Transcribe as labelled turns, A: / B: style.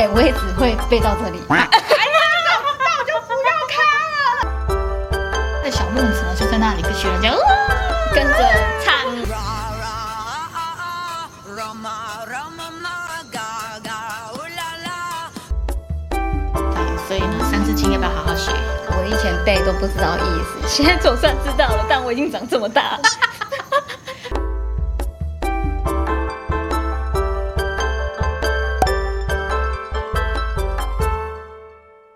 A: 哎，我也只会背到这里。哎呀，那我就不要看了。那小孟子呢，就在那里跟学人家跟着唱。所以呢，三字经要不要好好学？我以前背都不知道意思，现在总算知道了。但我已经长这么大了。